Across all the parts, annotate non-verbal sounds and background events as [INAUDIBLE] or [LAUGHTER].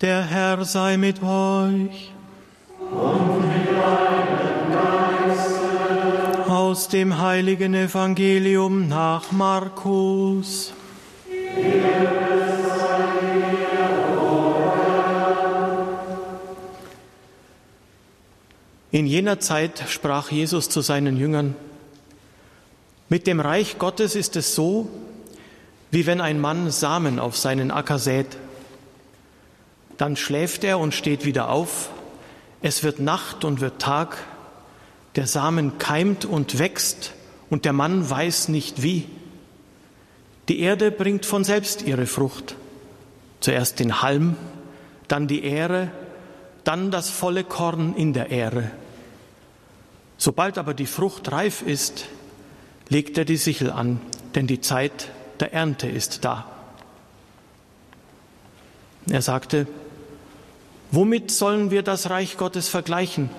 Der Herr sei mit euch. Und mit deinem Geiste. Aus dem heiligen Evangelium nach Markus. In jener Zeit sprach Jesus zu seinen Jüngern, mit dem Reich Gottes ist es so, wie wenn ein Mann Samen auf seinen Acker sät. Dann schläft er und steht wieder auf. Es wird Nacht und wird Tag. Der Samen keimt und wächst und der Mann weiß nicht wie. Die Erde bringt von selbst ihre Frucht. Zuerst den Halm, dann die Ähre, dann das volle Korn in der Ähre. Sobald aber die Frucht reif ist, legt er die Sichel an, denn die Zeit der Ernte ist da. Er sagte, Womit sollen wir das Reich Gottes vergleichen?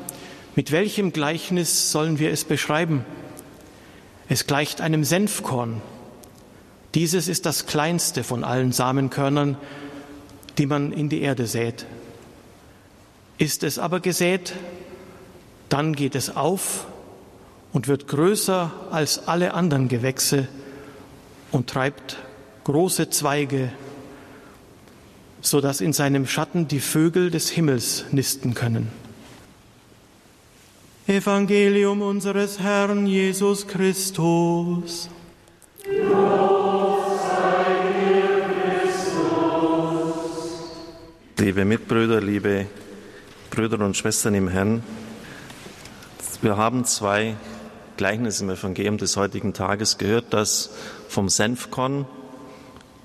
Mit welchem Gleichnis sollen wir es beschreiben? Es gleicht einem Senfkorn. Dieses ist das kleinste von allen Samenkörnern, die man in die Erde sät. Ist es aber gesät, dann geht es auf und wird größer als alle anderen Gewächse und treibt große Zweige so dass in seinem Schatten die Vögel des Himmels nisten können. Evangelium unseres Herrn Jesus Christus. Liebe Mitbrüder, liebe Brüder und Schwestern im Herrn, wir haben zwei Gleichnisse im Evangelium des heutigen Tages gehört, das vom Senfkorn,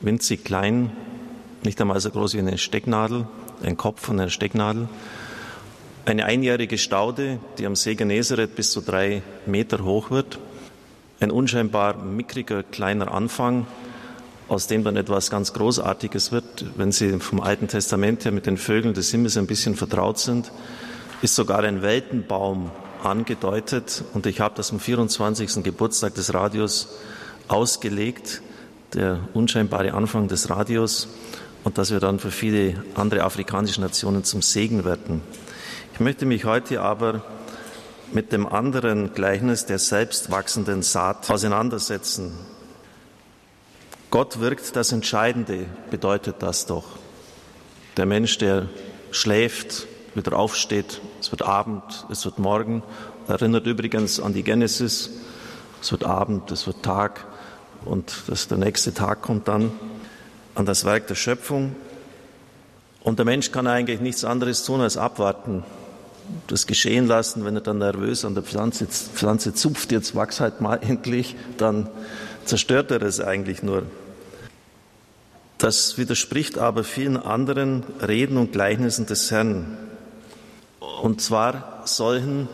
winzig klein, nicht einmal so groß wie eine Stecknadel, ein Kopf von einer Stecknadel. Eine einjährige Staude, die am See Genezareth bis zu drei Meter hoch wird. Ein unscheinbar mickriger kleiner Anfang, aus dem dann etwas ganz Großartiges wird. Wenn Sie vom Alten Testament her mit den Vögeln des Himmels ein bisschen vertraut sind, ist sogar ein Weltenbaum angedeutet. Und ich habe das am 24. Geburtstag des Radios ausgelegt, der unscheinbare Anfang des Radios und dass wir dann für viele andere afrikanische Nationen zum Segen werden. Ich möchte mich heute aber mit dem anderen Gleichnis der selbst wachsenden Saat auseinandersetzen. Gott wirkt das Entscheidende, bedeutet das doch. Der Mensch, der schläft, wieder aufsteht, es wird Abend, es wird Morgen, erinnert übrigens an die Genesis, es wird Abend, es wird Tag und das, der nächste Tag kommt dann an das Werk der Schöpfung. Und der Mensch kann eigentlich nichts anderes tun als abwarten, das geschehen lassen. Wenn er dann nervös an der Pflanze, Pflanze zupft, jetzt wachs halt mal [LAUGHS] endlich, dann zerstört er es eigentlich nur. Das widerspricht aber vielen anderen Reden und Gleichnissen des Herrn. Und zwar solchen,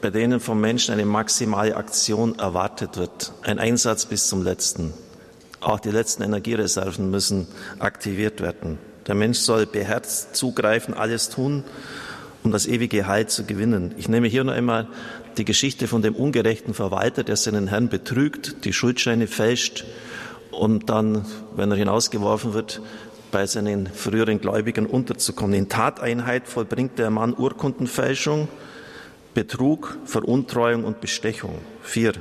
bei denen vom Menschen eine maximale Aktion erwartet wird, ein Einsatz bis zum letzten. Auch die letzten Energiereserven müssen aktiviert werden. Der Mensch soll beherzt zugreifen, alles tun, um das ewige Heil zu gewinnen. Ich nehme hier noch einmal die Geschichte von dem ungerechten Verwalter, der seinen Herrn betrügt, die Schuldscheine fälscht und dann, wenn er hinausgeworfen wird, bei seinen früheren Gläubigen unterzukommen. In Tateinheit vollbringt der Mann Urkundenfälschung, Betrug, Veruntreuung und Bestechung. Vier.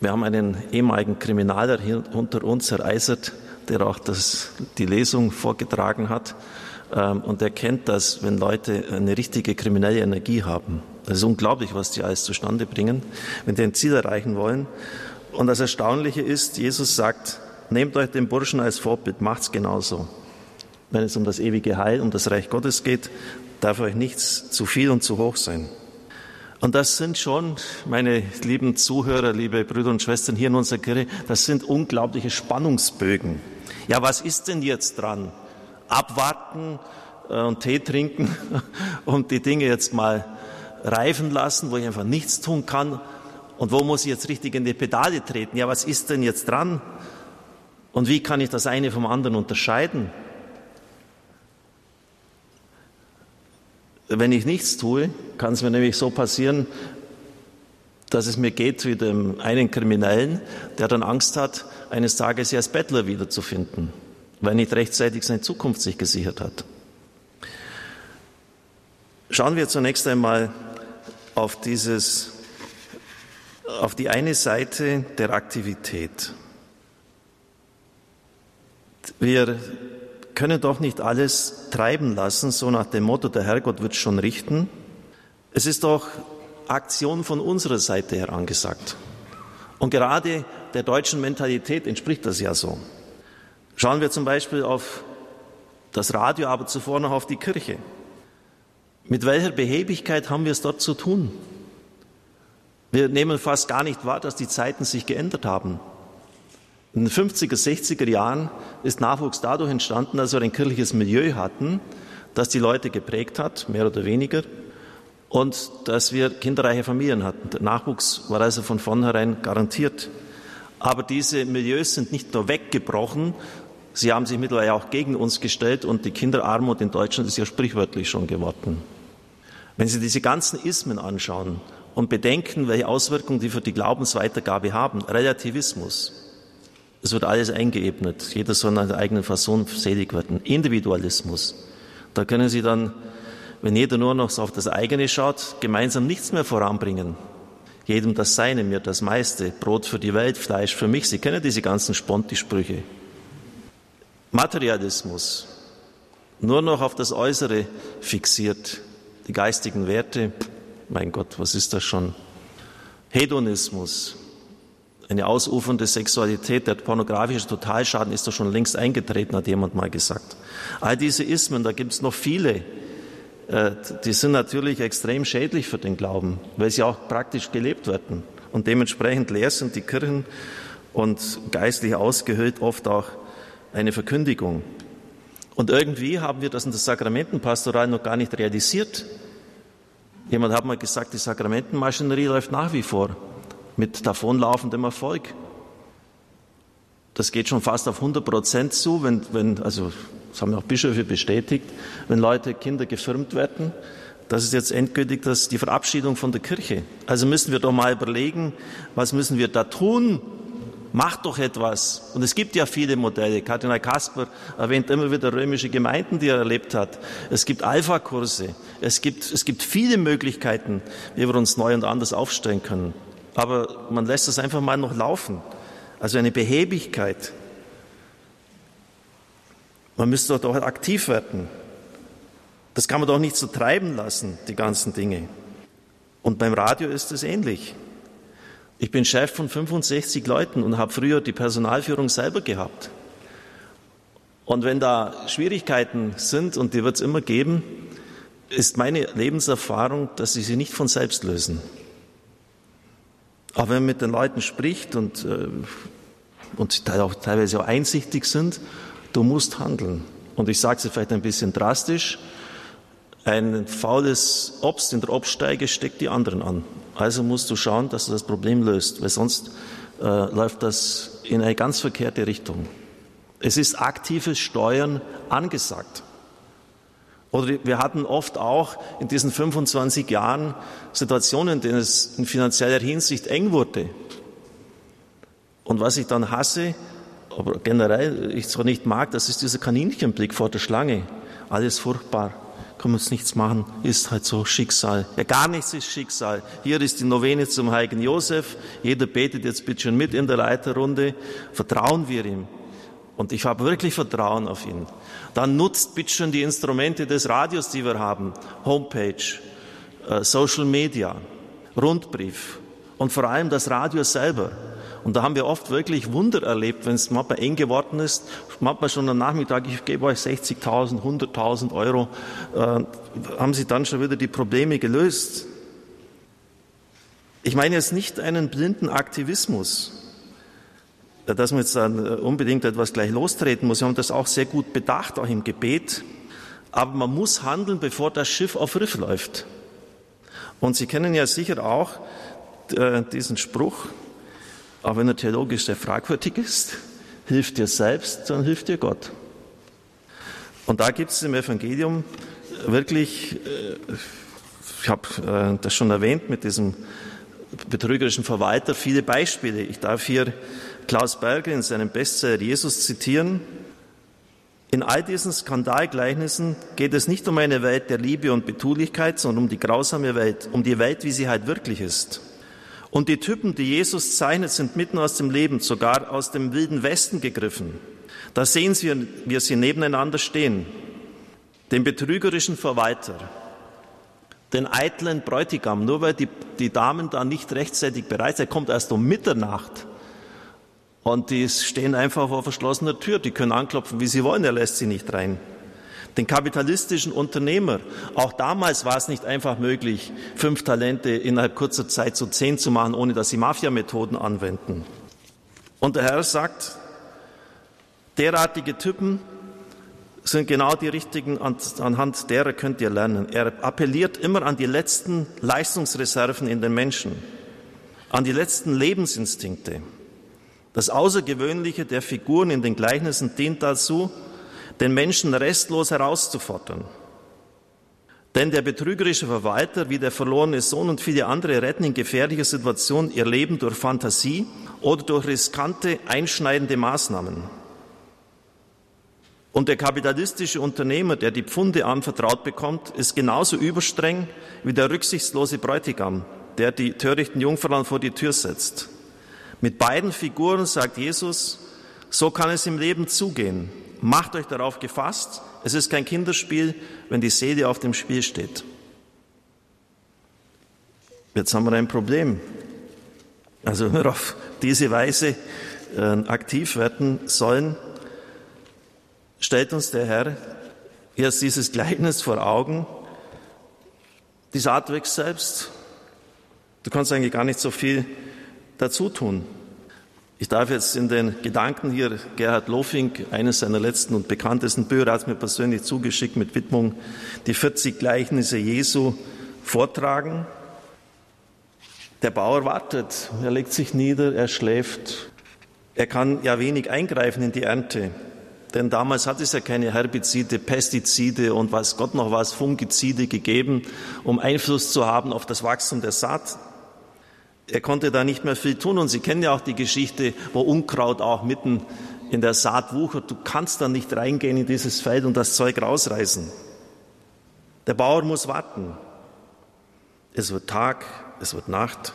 Wir haben einen ehemaligen Kriminaler hier unter uns, Herr Eisert, der auch das, die Lesung vorgetragen hat. Ähm, und er kennt das, wenn Leute eine richtige kriminelle Energie haben. Das ist unglaublich, was die alles zustande bringen, wenn die ein Ziel erreichen wollen. Und das Erstaunliche ist, Jesus sagt, nehmt euch den Burschen als Vorbild, macht's genauso. Wenn es um das ewige Heil, um das Reich Gottes geht, darf euch nichts zu viel und zu hoch sein. Und das sind schon, meine lieben Zuhörer, liebe Brüder und Schwestern hier in unserer Kirche, das sind unglaubliche Spannungsbögen. Ja, was ist denn jetzt dran? Abwarten äh, und Tee trinken [LAUGHS] und die Dinge jetzt mal reifen lassen, wo ich einfach nichts tun kann. Und wo muss ich jetzt richtig in die Pedale treten? Ja, was ist denn jetzt dran? Und wie kann ich das eine vom anderen unterscheiden? Wenn ich nichts tue, kann es mir nämlich so passieren, dass es mir geht wie dem einen Kriminellen, der dann Angst hat, eines Tages als Bettler wiederzufinden, weil nicht rechtzeitig seine Zukunft sich gesichert hat. Schauen wir zunächst einmal auf dieses, auf die eine Seite der Aktivität. Wir können doch nicht alles treiben lassen, so nach dem Motto, der Herrgott wird schon richten. Es ist doch Aktion von unserer Seite her angesagt. Und gerade der deutschen Mentalität entspricht das ja so. Schauen wir zum Beispiel auf das Radio, aber zuvor noch auf die Kirche. Mit welcher Behebigkeit haben wir es dort zu tun? Wir nehmen fast gar nicht wahr, dass die Zeiten sich geändert haben. In den 50er, 60er Jahren ist Nachwuchs dadurch entstanden, dass wir ein kirchliches Milieu hatten, das die Leute geprägt hat, mehr oder weniger, und dass wir kinderreiche Familien hatten. Der Nachwuchs war also von vornherein garantiert. Aber diese Milieus sind nicht nur weggebrochen, sie haben sich mittlerweile auch gegen uns gestellt und die Kinderarmut in Deutschland ist ja sprichwörtlich schon geworden. Wenn Sie diese ganzen Ismen anschauen und bedenken, welche Auswirkungen die für die Glaubensweitergabe haben, Relativismus, es wird alles eingeebnet. Jeder soll nach der eigenen Fassung selig werden. Individualismus. Da können Sie dann, wenn jeder nur noch auf das eigene schaut, gemeinsam nichts mehr voranbringen. Jedem das Seine, mir das meiste. Brot für die Welt, Fleisch für mich. Sie kennen diese ganzen Sponti-Sprüche. Materialismus. Nur noch auf das Äußere fixiert. Die geistigen Werte. Mein Gott, was ist das schon? Hedonismus eine ausufernde Sexualität, der pornografische Totalschaden ist doch schon längst eingetreten, hat jemand mal gesagt. All diese Ismen, da gibt es noch viele, äh, die sind natürlich extrem schädlich für den Glauben, weil sie auch praktisch gelebt werden. Und dementsprechend leer sind die Kirchen und geistlich ausgehöhlt oft auch eine Verkündigung. Und irgendwie haben wir das in der Sakramentenpastoral noch gar nicht realisiert. Jemand hat mal gesagt, die Sakramentenmaschinerie läuft nach wie vor mit davonlaufendem Erfolg. Das geht schon fast auf 100 Prozent zu, wenn, wenn, also das haben auch Bischöfe bestätigt, wenn Leute, Kinder gefirmt werden. Das ist jetzt endgültig das, die Verabschiedung von der Kirche. Also müssen wir doch mal überlegen, was müssen wir da tun? Macht doch etwas. Und es gibt ja viele Modelle. Kardinal Kasper erwähnt immer wieder römische Gemeinden, die er erlebt hat. Es gibt Alpha-Kurse. Es gibt, es gibt viele Möglichkeiten, wie wir uns neu und anders aufstellen können aber man lässt es einfach mal noch laufen. Also eine Behebigkeit. Man müsste doch aktiv werden. Das kann man doch nicht so treiben lassen, die ganzen Dinge. Und beim Radio ist es ähnlich. Ich bin Chef von 65 Leuten und habe früher die Personalführung selber gehabt. Und wenn da Schwierigkeiten sind, und die wird es immer geben, ist meine Lebenserfahrung, dass sie sie nicht von selbst lösen. Aber wenn man mit den Leuten spricht und, äh, und auch teilweise auch einsichtig sind, du musst handeln. Und ich sage es vielleicht ein bisschen drastisch, ein faules Obst in der Obststeige steckt die anderen an. Also musst du schauen, dass du das Problem löst, weil sonst äh, läuft das in eine ganz verkehrte Richtung. Es ist aktives Steuern angesagt. Oder wir hatten oft auch in diesen 25 Jahren Situationen, in denen es in finanzieller Hinsicht eng wurde. Und was ich dann hasse, aber generell ich zwar nicht mag, das ist dieser Kaninchenblick vor der Schlange. Alles furchtbar, kann man jetzt nichts machen, ist halt so Schicksal. Ja, gar nichts ist Schicksal. Hier ist die Novene zum heiligen Josef. Jeder betet jetzt bitte schon mit in der Leiterrunde. Vertrauen wir ihm. Und ich habe wirklich Vertrauen auf ihn. Dann nutzt bitte schon die Instrumente des Radios, die wir haben. Homepage, äh, Social Media, Rundbrief und vor allem das Radio selber. Und da haben wir oft wirklich Wunder erlebt, wenn es manchmal eng geworden ist. Manchmal schon am Nachmittag, ich gebe euch 60.000, 100.000 Euro, äh, haben sie dann schon wieder die Probleme gelöst. Ich meine jetzt nicht einen blinden Aktivismus, dass man jetzt dann äh, unbedingt etwas gleich lostreten muss. Wir haben das auch sehr gut bedacht, auch im Gebet. Aber man muss handeln, bevor das Schiff auf Riff läuft. Und Sie kennen ja sicher auch äh, diesen Spruch, auch wenn er theologisch sehr fragwürdig ist, hilft dir selbst, dann hilft dir Gott. Und da gibt es im Evangelium wirklich, äh, ich habe das schon erwähnt mit diesem betrügerischen Verwalter, viele Beispiele. Ich darf hier Klaus Berger in seinem Bestseller Jesus zitieren. In all diesen Skandalgleichnissen geht es nicht um eine Welt der Liebe und Betulichkeit, sondern um die grausame Welt, um die Welt, wie sie halt wirklich ist. Und die Typen, die Jesus zeichnet, sind mitten aus dem Leben, sogar aus dem wilden Westen gegriffen. Da sehen Sie, wie sie nebeneinander stehen. Den betrügerischen Verwalter, den eitlen Bräutigam, nur weil die, die Damen da nicht rechtzeitig bereit sind, kommt erst um Mitternacht. Und die stehen einfach vor verschlossener Tür, die können anklopfen, wie sie wollen, er lässt sie nicht rein. Den kapitalistischen Unternehmer, auch damals war es nicht einfach möglich, fünf Talente innerhalb kurzer Zeit zu zehn zu machen, ohne dass sie Mafia-Methoden anwenden. Und der Herr sagt, derartige Typen sind genau die richtigen, anhand derer könnt ihr lernen. Er appelliert immer an die letzten Leistungsreserven in den Menschen, an die letzten Lebensinstinkte. Das Außergewöhnliche der Figuren in den Gleichnissen dient dazu, den Menschen restlos herauszufordern. Denn der betrügerische Verwalter wie der verlorene Sohn und viele andere retten in gefährlicher Situation ihr Leben durch Fantasie oder durch riskante, einschneidende Maßnahmen. Und der kapitalistische Unternehmer, der die Pfunde anvertraut bekommt, ist genauso überstreng wie der rücksichtslose Bräutigam, der die törichten Jungfrauen vor die Tür setzt. Mit beiden Figuren sagt Jesus, so kann es im Leben zugehen. Macht euch darauf gefasst, es ist kein Kinderspiel, wenn die Seele auf dem Spiel steht. Jetzt haben wir ein Problem. Also [LAUGHS] wenn wir auf diese Weise äh, aktiv werden sollen, stellt uns der Herr erst dieses Gleichnis vor Augen. Die Saat wächst selbst. Du kannst eigentlich gar nicht so viel dazu tun. Ich darf jetzt in den Gedanken hier Gerhard Lofink, eines seiner letzten und bekanntesten Bücher, hat es mir persönlich zugeschickt mit Widmung, die 40 Gleichnisse Jesu vortragen. Der Bauer wartet, er legt sich nieder, er schläft. Er kann ja wenig eingreifen in die Ernte. Denn damals hat es ja keine Herbizide, Pestizide und was Gott noch was, Fungizide gegeben, um Einfluss zu haben auf das Wachstum der Saat. Er konnte da nicht mehr viel tun und Sie kennen ja auch die Geschichte, wo Unkraut auch mitten in der Saat wuchert. Du kannst da nicht reingehen in dieses Feld und das Zeug rausreißen. Der Bauer muss warten. Es wird Tag, es wird Nacht.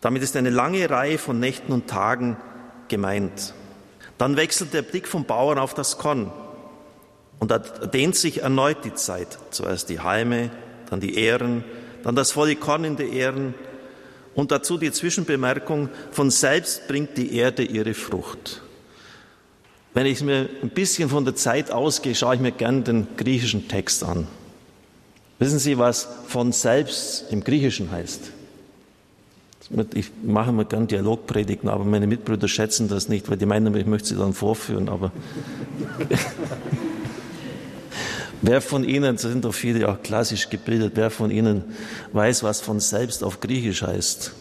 Damit ist eine lange Reihe von Nächten und Tagen gemeint. Dann wechselt der Blick vom Bauern auf das Korn. Und da dehnt sich erneut die Zeit. Zuerst die Halme, dann die Ähren, dann das volle Korn in die Ähren und dazu die Zwischenbemerkung, von selbst bringt die Erde ihre Frucht. Wenn ich mir ein bisschen von der Zeit ausgehe, schaue ich mir gern den griechischen Text an. Wissen Sie, was von selbst im Griechischen heißt? Ich mache mir gern Dialogpredigten, aber meine Mitbrüder schätzen das nicht, weil die meinen, ich möchte sie dann vorführen. Aber wer von Ihnen, sind doch viele auch klassisch gebildet, wer von Ihnen weiß, was von selbst auf Griechisch heißt?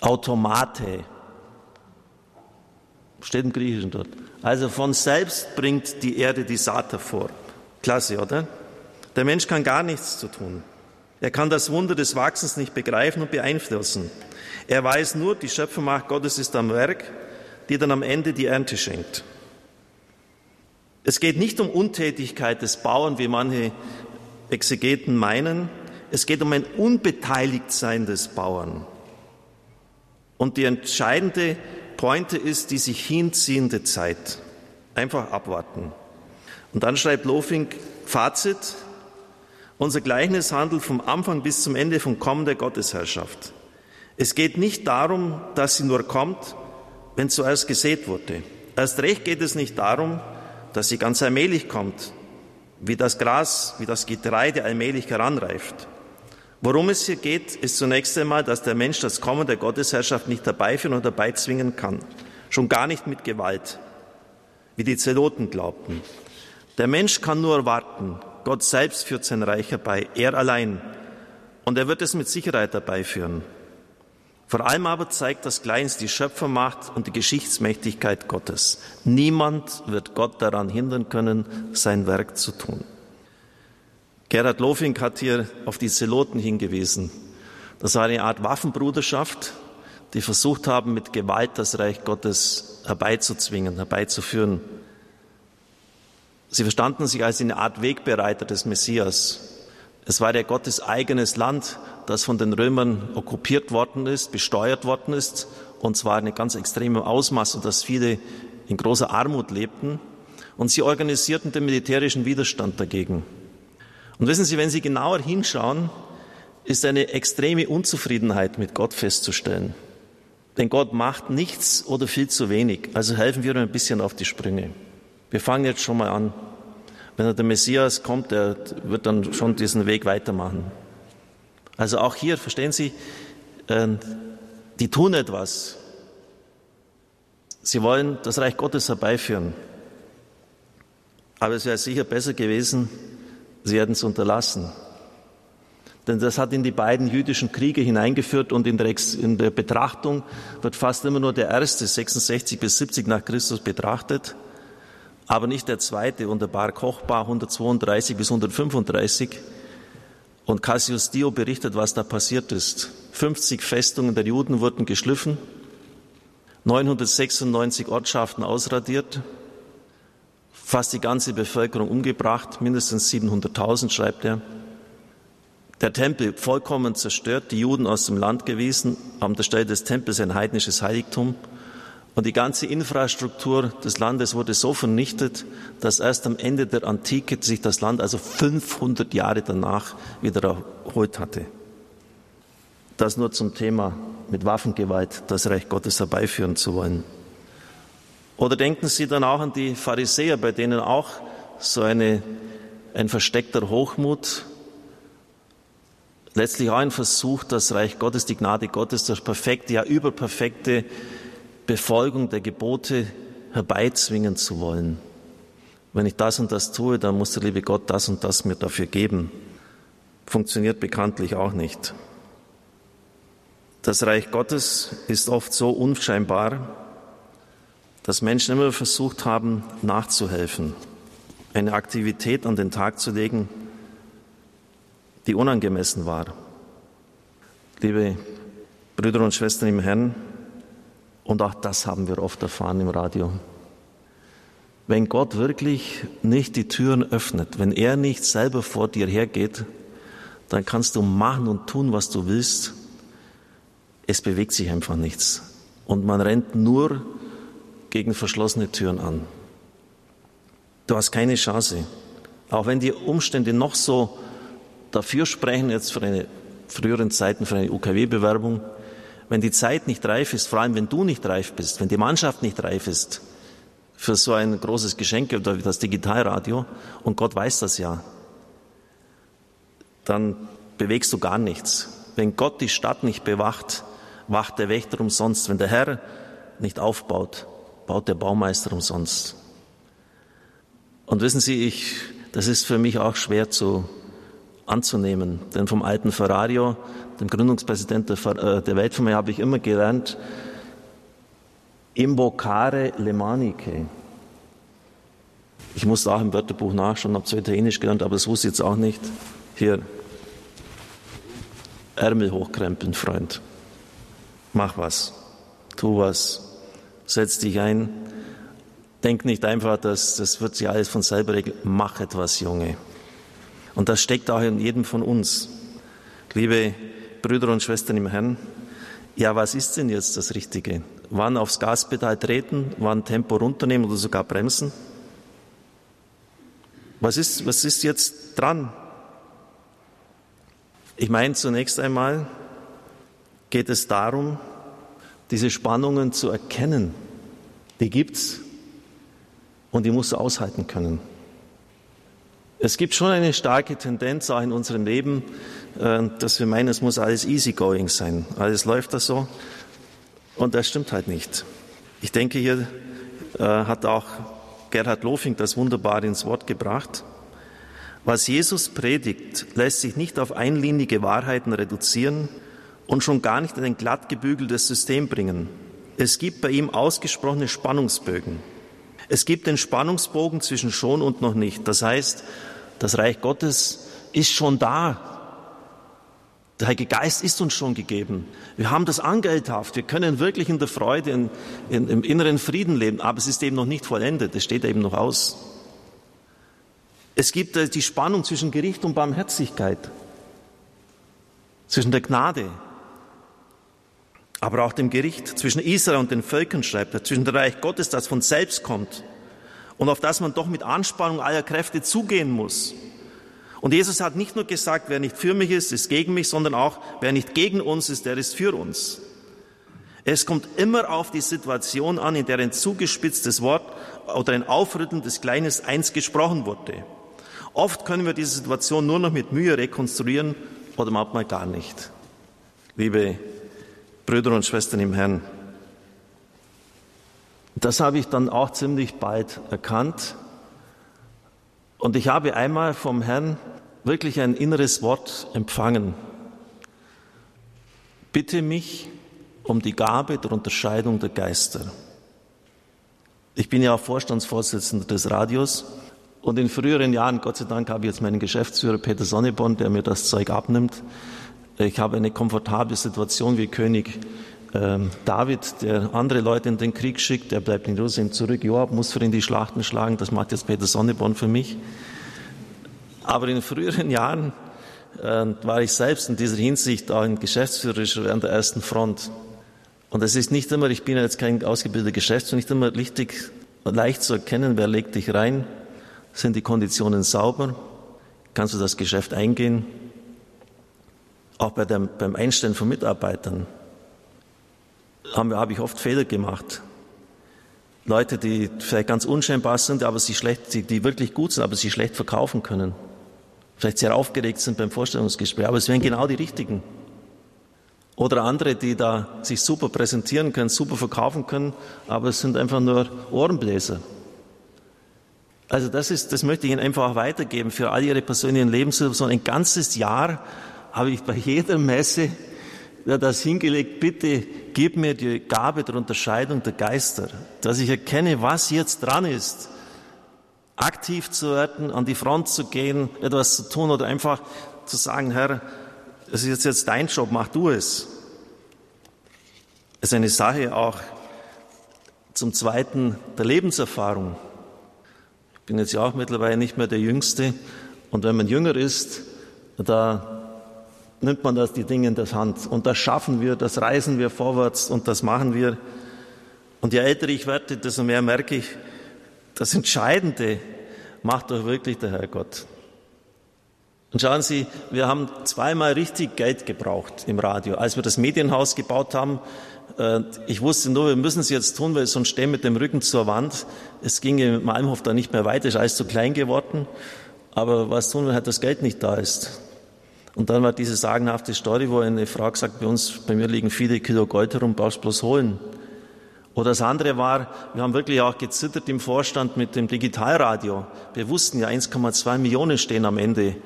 Automate. Steht im Griechischen dort. Also von selbst bringt die Erde die Saat hervor. Klasse, oder? Der Mensch kann gar nichts zu tun. Er kann das Wunder des Wachsens nicht begreifen und beeinflussen. Er weiß nur, die Schöpfermacht Gottes ist am Werk, die dann am Ende die Ernte schenkt. Es geht nicht um Untätigkeit des Bauern, wie manche Exegeten meinen. Es geht um ein Unbeteiligtsein des Bauern. Und die entscheidende Pointe ist die sich hinziehende Zeit. Einfach abwarten. Und dann schreibt Lofink Fazit, unser Gleichnis handelt vom Anfang bis zum Ende vom Kommen der Gottesherrschaft. Es geht nicht darum, dass sie nur kommt, wenn zuerst gesät wurde. Erst recht geht es nicht darum, dass sie ganz allmählich kommt, wie das Gras, wie das Getreide allmählich heranreift. Worum es hier geht, ist zunächst einmal, dass der Mensch das Kommen der Gottesherrschaft nicht herbeiführen und herbeizwingen kann. Schon gar nicht mit Gewalt, wie die Zeloten glaubten. Der Mensch kann nur warten, Gott selbst führt sein Reich herbei, er allein. Und er wird es mit Sicherheit herbeiführen. Vor allem aber zeigt das Kleins die Schöpfermacht und die Geschichtsmächtigkeit Gottes. Niemand wird Gott daran hindern können, sein Werk zu tun. Gerhard Lofink hat hier auf die Zeloten hingewiesen. Das war eine Art Waffenbruderschaft, die versucht haben, mit Gewalt das Reich Gottes herbeizuzwingen, herbeizuführen. Sie verstanden sich als eine Art Wegbereiter des Messias. Es war ja Gottes eigenes Land, das von den Römern okkupiert worden ist, besteuert worden ist, und zwar in ganz extremem Ausmaß, und dass viele in großer Armut lebten. Und sie organisierten den militärischen Widerstand dagegen. Und wissen Sie, wenn Sie genauer hinschauen, ist eine extreme Unzufriedenheit mit Gott festzustellen. Denn Gott macht nichts oder viel zu wenig. Also helfen wir ihm ein bisschen auf die Sprünge. Wir fangen jetzt schon mal an. Wenn der Messias kommt, der wird dann schon diesen Weg weitermachen. Also auch hier, verstehen Sie, ähm, die tun etwas. Sie wollen das Reich Gottes herbeiführen. Aber es wäre sicher besser gewesen, sie hätten es unterlassen. Denn das hat in die beiden jüdischen Kriege hineingeführt und in der Betrachtung wird fast immer nur der erste, 66 bis 70 nach Christus betrachtet, aber nicht der zweite unter Bar Kochba 132 bis 135. Und Cassius Dio berichtet, was da passiert ist. 50 Festungen der Juden wurden geschliffen, 996 Ortschaften ausradiert, fast die ganze Bevölkerung umgebracht, mindestens 700.000, schreibt er. Der Tempel vollkommen zerstört, die Juden aus dem Land gewiesen, an der Stelle des Tempels ein heidnisches Heiligtum. Und die ganze Infrastruktur des Landes wurde so vernichtet, dass erst am Ende der Antike sich das Land also 500 Jahre danach wieder erholt hatte. Das nur zum Thema mit Waffengewalt das Reich Gottes herbeiführen zu wollen. Oder denken Sie dann auch an die Pharisäer, bei denen auch so eine, ein versteckter Hochmut letztlich auch ein Versuch, das Reich Gottes, die Gnade Gottes, das perfekte, ja überperfekte Befolgung der Gebote herbeizwingen zu wollen. Wenn ich das und das tue, dann muss der liebe Gott das und das mir dafür geben. Funktioniert bekanntlich auch nicht. Das Reich Gottes ist oft so unscheinbar, dass Menschen immer versucht haben, nachzuhelfen, eine Aktivität an den Tag zu legen, die unangemessen war. Liebe Brüder und Schwestern im Herrn, und auch das haben wir oft erfahren im Radio. Wenn Gott wirklich nicht die Türen öffnet, wenn er nicht selber vor dir hergeht, dann kannst du machen und tun, was du willst. Es bewegt sich einfach nichts. Und man rennt nur gegen verschlossene Türen an. Du hast keine Chance. Auch wenn die Umstände noch so dafür sprechen, jetzt für eine früheren Zeiten für eine UKW-Bewerbung, wenn die Zeit nicht reif ist, vor allem wenn du nicht reif bist, wenn die Mannschaft nicht reif ist für so ein großes Geschenk wie das Digitalradio, und Gott weiß das ja, dann bewegst du gar nichts. Wenn Gott die Stadt nicht bewacht, wacht der Wächter umsonst. Wenn der Herr nicht aufbaut, baut der Baumeister umsonst. Und wissen Sie, ich, das ist für mich auch schwer zu, anzunehmen. Denn vom alten Ferrario, dem Gründungspräsident der, äh, der Weltfirma, habe ich immer gelernt, invocare le maniche. Ich musste auch im Wörterbuch nachschauen, habe zwar Italienisch gelernt, aber das wusste ich jetzt auch nicht. Hier, Ärmel hochkrempeln, Freund. Mach was, tu was, setz dich ein. Denk nicht einfach, dass das wird sich alles von selber regeln. Mach etwas, Junge. Und das steckt auch in jedem von uns. Liebe Brüder und Schwestern im Herrn, ja, was ist denn jetzt das Richtige? Wann aufs Gaspedal treten, wann Tempo runternehmen oder sogar bremsen? Was ist, was ist jetzt dran? Ich meine, zunächst einmal geht es darum, diese Spannungen zu erkennen. Die gibt's und die musst du aushalten können. Es gibt schon eine starke Tendenz auch in unserem Leben, äh, dass wir meinen, es muss alles easygoing sein. Alles läuft da so. Und das stimmt halt nicht. Ich denke, hier äh, hat auch Gerhard Lofing das wunderbar ins Wort gebracht. Was Jesus predigt, lässt sich nicht auf einlinige Wahrheiten reduzieren und schon gar nicht in ein glatt gebügeltes System bringen. Es gibt bei ihm ausgesprochene Spannungsbögen. Es gibt den Spannungsbogen zwischen schon und noch nicht. Das heißt, das Reich Gottes ist schon da. Der Heilige Geist ist uns schon gegeben. Wir haben das angelthaft. Wir können wirklich in der Freude, in, in, im inneren Frieden leben. Aber es ist eben noch nicht vollendet. Es steht eben noch aus. Es gibt äh, die Spannung zwischen Gericht und Barmherzigkeit, zwischen der Gnade, aber auch dem Gericht, zwischen Israel und den Völkern, schreibt er, zwischen dem Reich Gottes, das von selbst kommt und auf das man doch mit Anspannung aller Kräfte zugehen muss. Und Jesus hat nicht nur gesagt, wer nicht für mich ist, ist gegen mich, sondern auch, wer nicht gegen uns ist, der ist für uns. Es kommt immer auf die Situation an, in der ein zugespitztes Wort oder ein Aufrütteln des Kleines eins gesprochen wurde. Oft können wir diese Situation nur noch mit Mühe rekonstruieren oder manchmal gar nicht. Liebe Brüder und Schwestern im Herrn, das habe ich dann auch ziemlich bald erkannt. Und ich habe einmal vom Herrn wirklich ein inneres Wort empfangen. Bitte mich um die Gabe der Unterscheidung der Geister. Ich bin ja auch Vorstandsvorsitzender des Radios und in früheren Jahren, Gott sei Dank, habe ich jetzt meinen Geschäftsführer Peter Sonneborn, der mir das Zeug abnimmt. Ich habe eine komfortable Situation wie König ähm, David, der andere Leute in den Krieg schickt, der bleibt in Jerusalem zurück. Joab muss für ihn die Schlachten schlagen, das macht jetzt Peter Sonneborn für mich. Aber in früheren Jahren äh, war ich selbst in dieser Hinsicht auch ein Geschäftsführer an der ersten Front. Und es ist nicht immer, ich bin jetzt kein ausgebildeter Geschäftsführer, nicht immer richtig, leicht zu erkennen, wer legt dich rein, sind die Konditionen sauber, kannst du das Geschäft eingehen. Auch bei dem, beim Einstellen von Mitarbeitern habe hab ich oft Fehler gemacht. Leute, die vielleicht ganz unscheinbar sind, aber sie schlecht, die, die wirklich gut sind, aber sie schlecht verkaufen können. Vielleicht sehr aufgeregt sind beim Vorstellungsgespräch, aber es wären genau die richtigen. Oder andere, die da sich super präsentieren können, super verkaufen können, aber es sind einfach nur Ohrenbläser. Also das ist, das möchte ich Ihnen einfach auch weitergeben für all Ihre persönlichen Lebenssituationen. Ein ganzes Jahr habe ich bei jeder Messe das hingelegt, bitte gib mir die Gabe der Unterscheidung der Geister, dass ich erkenne, was jetzt dran ist. Aktiv zu werden, an die Front zu gehen, etwas zu tun oder einfach zu sagen, Herr, es ist jetzt dein Job, mach du es. Es ist eine Sache auch zum Zweiten der Lebenserfahrung. Ich bin jetzt ja auch mittlerweile nicht mehr der Jüngste. Und wenn man jünger ist, da nimmt man das die Dinge in der Hand. Und das schaffen wir, das reisen wir vorwärts und das machen wir. Und je älter ich werde, desto mehr merke ich, das Entscheidende macht doch wirklich der Herr Gott. Und schauen Sie, wir haben zweimal richtig Geld gebraucht im Radio. Als wir das Medienhaus gebaut haben, äh, ich wusste nur, wir müssen es jetzt tun, weil sonst stehen mit dem Rücken zur Wand. Es ginge mit Malmhof da nicht mehr weiter, ist alles zu klein geworden. Aber was tun wenn das Geld nicht da ist? Und dann war diese sagenhafte Story, wo eine Frau gesagt, bei uns, bei mir liegen viele Kilo Gold herum, brauchst bloß holen. Oder das andere war, wir haben wirklich auch gezittert im Vorstand mit dem Digitalradio. Wir wussten ja, 1,2 Millionen stehen am Ende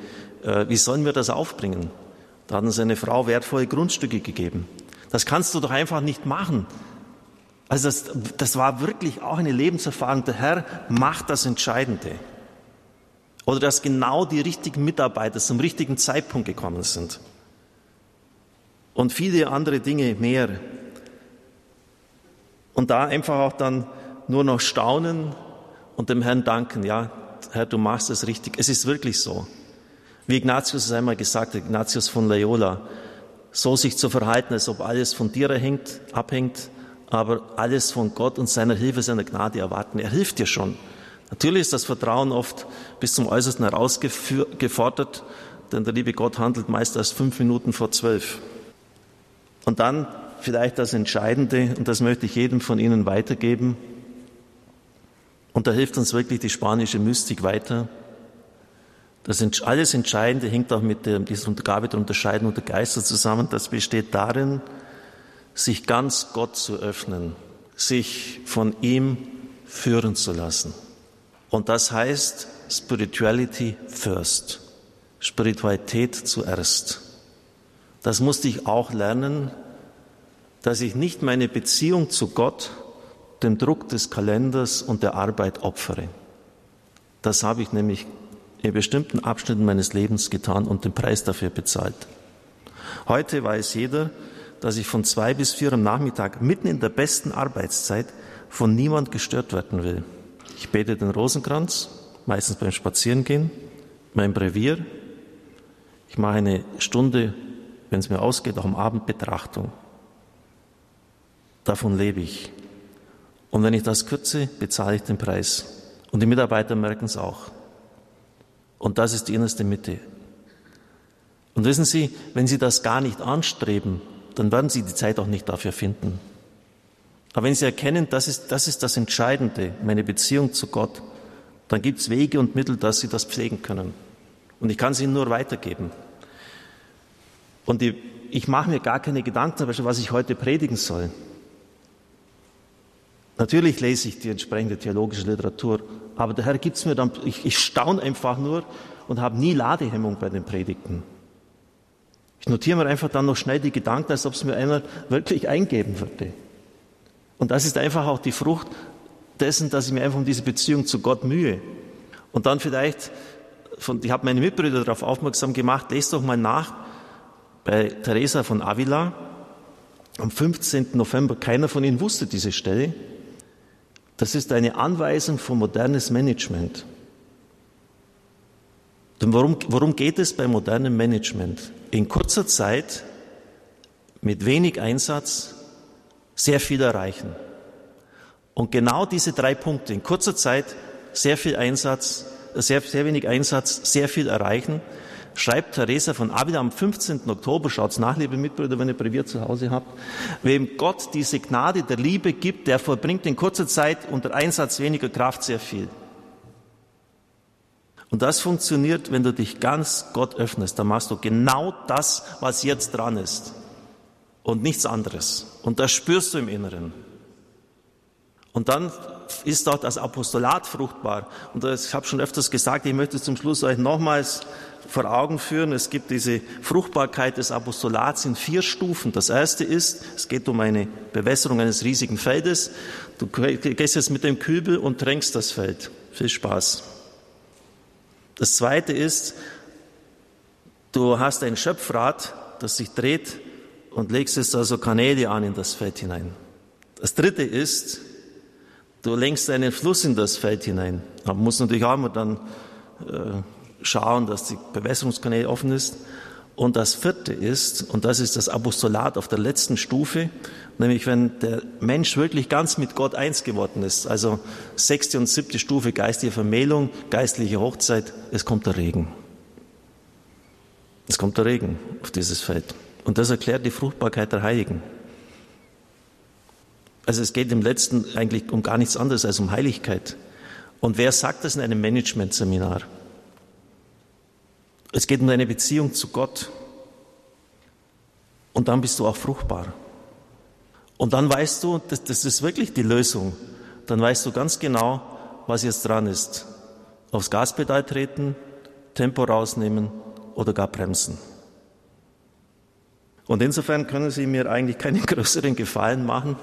äh, wie sollen wir das aufbringen? Da hat uns eine Frau wertvolle Grundstücke gegeben. Das kannst du doch einfach nicht machen. Also das, das war wirklich auch eine Lebenserfahrung. Der Herr macht das Entscheidende. Oder dass genau die richtigen Mitarbeiter zum richtigen Zeitpunkt gekommen sind. Und viele andere Dinge mehr. Und da einfach auch dann nur noch staunen und dem Herrn danken. Ja, Herr, du machst es richtig. Es ist wirklich so. Wie Ignatius es einmal gesagt hat, Ignatius von Loyola, so sich zu verhalten, als ob alles von dir hängt, abhängt, aber alles von Gott und seiner Hilfe, seiner Gnade erwarten. Er hilft dir schon. Natürlich ist das Vertrauen oft bis zum Äußersten herausgefordert, denn der liebe Gott handelt meist erst fünf Minuten vor zwölf. Und dann vielleicht das Entscheidende, und das möchte ich jedem von Ihnen weitergeben, und da hilft uns wirklich die spanische Mystik weiter, das alles Entscheidende hängt auch mit dieser Gabe der Unterscheidung der Geister zusammen. Das besteht darin, sich ganz Gott zu öffnen, sich von ihm führen zu lassen. Und das heißt Spirituality first, Spiritualität zuerst. Das musste ich auch lernen, dass ich nicht meine Beziehung zu Gott dem Druck des Kalenders und der Arbeit opfere. Das habe ich nämlich in bestimmten Abschnitten meines Lebens getan und den Preis dafür bezahlt. Heute weiß jeder, dass ich von zwei bis vier am Nachmittag mitten in der besten Arbeitszeit von niemand gestört werden will. Ich bete den Rosenkranz meistens beim Spazierengehen, mein Brevier. Ich mache eine Stunde, wenn es mir ausgeht, auch am Abend Betrachtung. Davon lebe ich. Und wenn ich das kürze, bezahle ich den Preis. Und die Mitarbeiter merken es auch. Und das ist die innerste Mitte. Und wissen Sie, wenn Sie das gar nicht anstreben, dann werden Sie die Zeit auch nicht dafür finden. Aber wenn Sie erkennen, das ist das, ist das Entscheidende, meine Beziehung zu Gott, dann gibt es Wege und Mittel, dass Sie das pflegen können. Und ich kann es Ihnen nur weitergeben. Und ich, ich mache mir gar keine Gedanken, was ich heute predigen soll. Natürlich lese ich die entsprechende theologische Literatur, aber der Herr gibt es mir dann, ich, ich staune einfach nur und habe nie Ladehemmung bei den Predigten. Ich notiere mir einfach dann noch schnell die Gedanken, als ob es mir einer wirklich eingeben würde. Und das ist einfach auch die Frucht dessen, dass ich mir einfach um diese Beziehung zu Gott mühe. Und dann vielleicht, von, ich habe meine Mitbrüder darauf aufmerksam gemacht, lest doch mal nach bei Teresa von Avila am 15. November. Keiner von Ihnen wusste diese Stelle. Das ist eine Anweisung für modernes Management. Denn worum, worum geht es bei modernem Management? In kurzer Zeit, mit wenig Einsatz, sehr viel erreichen. Und genau diese drei Punkte, in kurzer Zeit, sehr viel Einsatz, sehr, sehr wenig Einsatz, sehr viel erreichen, schreibt Theresa von Avila am 15. Oktober, schaut's nach, liebe Mitbrüder, wenn ihr Brevier zu Hause habt, wem Gott diese Gnade der Liebe gibt, der vollbringt in kurzer Zeit unter Einsatz weniger Kraft sehr viel. Und das funktioniert, wenn du dich ganz Gott öffnest. Dann machst du genau das, was jetzt dran ist. Und nichts anderes. Und das spürst du im Inneren. Und dann ist dort das Apostolat fruchtbar. Und ich habe schon öfters gesagt, ich möchte zum Schluss euch nochmals vor Augen führen. Es gibt diese Fruchtbarkeit des Apostolats in vier Stufen. Das erste ist, es geht um eine Bewässerung eines riesigen Feldes. Du gehst jetzt mit dem Kübel und tränkst das Feld. Viel Spaß. Das zweite ist, du hast ein Schöpfrad, das sich dreht und legst jetzt also Kanäle an in das Feld hinein. Das dritte ist, du lenkst einen Fluss in das Feld hinein. Man muss natürlich auch immer dann äh, schauen, dass die Bewässerungskanäle offen ist. Und das vierte ist, und das ist das Apostolat auf der letzten Stufe, nämlich wenn der Mensch wirklich ganz mit Gott eins geworden ist, also sechste und siebte Stufe geistige Vermählung, geistliche Hochzeit, es kommt der Regen. Es kommt der Regen auf dieses Feld. Und das erklärt die Fruchtbarkeit der Heiligen. Also es geht im letzten eigentlich um gar nichts anderes als um Heiligkeit. Und wer sagt das in einem Management-Seminar? Es geht um deine Beziehung zu Gott. Und dann bist du auch fruchtbar. Und dann weißt du, das, das ist wirklich die Lösung. Dann weißt du ganz genau, was jetzt dran ist. Aufs Gaspedal treten, Tempo rausnehmen oder gar bremsen. Und insofern können Sie mir eigentlich keinen [LAUGHS] größeren Gefallen machen,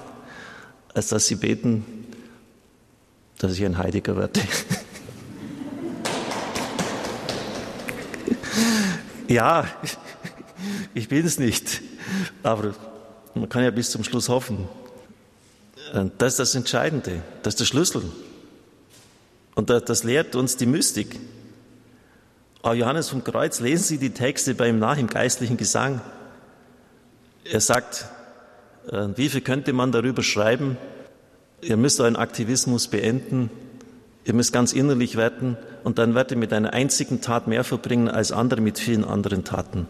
als dass Sie beten, dass ich ein Heiliger werde. [LAUGHS] Ja, ich bin es nicht, aber man kann ja bis zum Schluss hoffen. Das ist das Entscheidende, das ist der Schlüssel. Und das lehrt uns die Mystik. Aber Johannes vom Kreuz, lesen Sie die Texte bei ihm nach im geistlichen Gesang. Er sagt, äh, wie viel könnte man darüber schreiben? Ihr müsst euren Aktivismus beenden. Ihr müsst ganz innerlich werden und dann werdet ihr mit einer einzigen Tat mehr verbringen als andere mit vielen anderen Taten.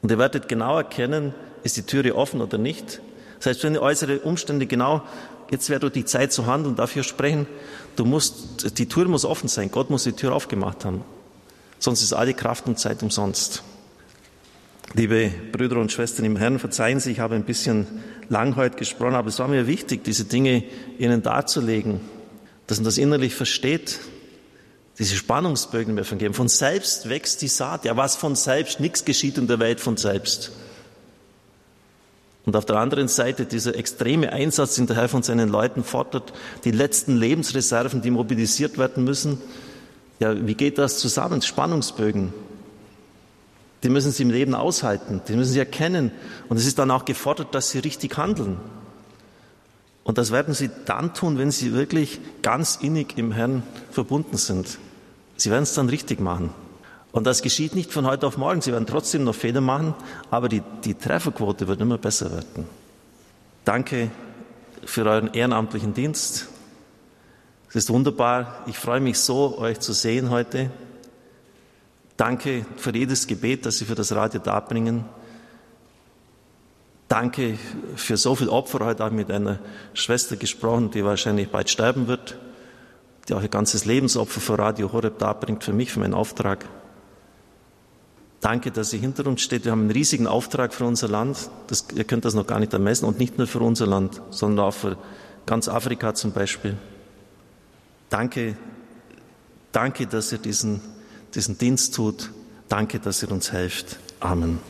Und ihr werdet genau erkennen, ist die Türe offen oder nicht. Das heißt, wenn die äußere Umstände genau, jetzt wäre die Zeit zu handeln, dafür sprechen, du musst, die Tür muss offen sein, Gott muss die Tür aufgemacht haben. Sonst ist alle Kraft und Zeit umsonst. Liebe Brüder und Schwestern im Herrn, verzeihen Sie, ich habe ein bisschen lang heute gesprochen, aber es war mir wichtig, diese Dinge Ihnen darzulegen dass man das innerlich versteht, diese Spannungsbögen im Evangelium. Von selbst wächst die Saat. Ja, was von selbst? Nichts geschieht in der Welt von selbst. Und auf der anderen Seite dieser extreme Einsatz, den der Herr von seinen Leuten fordert, die letzten Lebensreserven, die mobilisiert werden müssen. Ja, wie geht das zusammen? Spannungsbögen. Die müssen sie im Leben aushalten, die müssen sie erkennen. Und es ist dann auch gefordert, dass sie richtig handeln. Und das werden sie dann tun, wenn sie wirklich ganz innig im Herrn verbunden sind. Sie werden es dann richtig machen. Und das geschieht nicht von heute auf morgen. Sie werden trotzdem noch Fehler machen, aber die, die Trefferquote wird immer besser werden. Danke für euren ehrenamtlichen Dienst. Es ist wunderbar. Ich freue mich so, euch zu sehen heute. Danke für jedes Gebet, das Sie für das Radio darbringen. Danke für so viel Opfer. Heute habe ich mit einer Schwester gesprochen, die wahrscheinlich bald sterben wird, die auch ihr ganzes Lebensopfer für Radio Horeb darbringt, für mich, für meinen Auftrag. Danke, dass ihr hinter uns steht. Wir haben einen riesigen Auftrag für unser Land. Das, ihr könnt das noch gar nicht ermessen. Und nicht nur für unser Land, sondern auch für ganz Afrika zum Beispiel. Danke, danke, dass ihr diesen, diesen Dienst tut. Danke, dass ihr uns helft. Amen.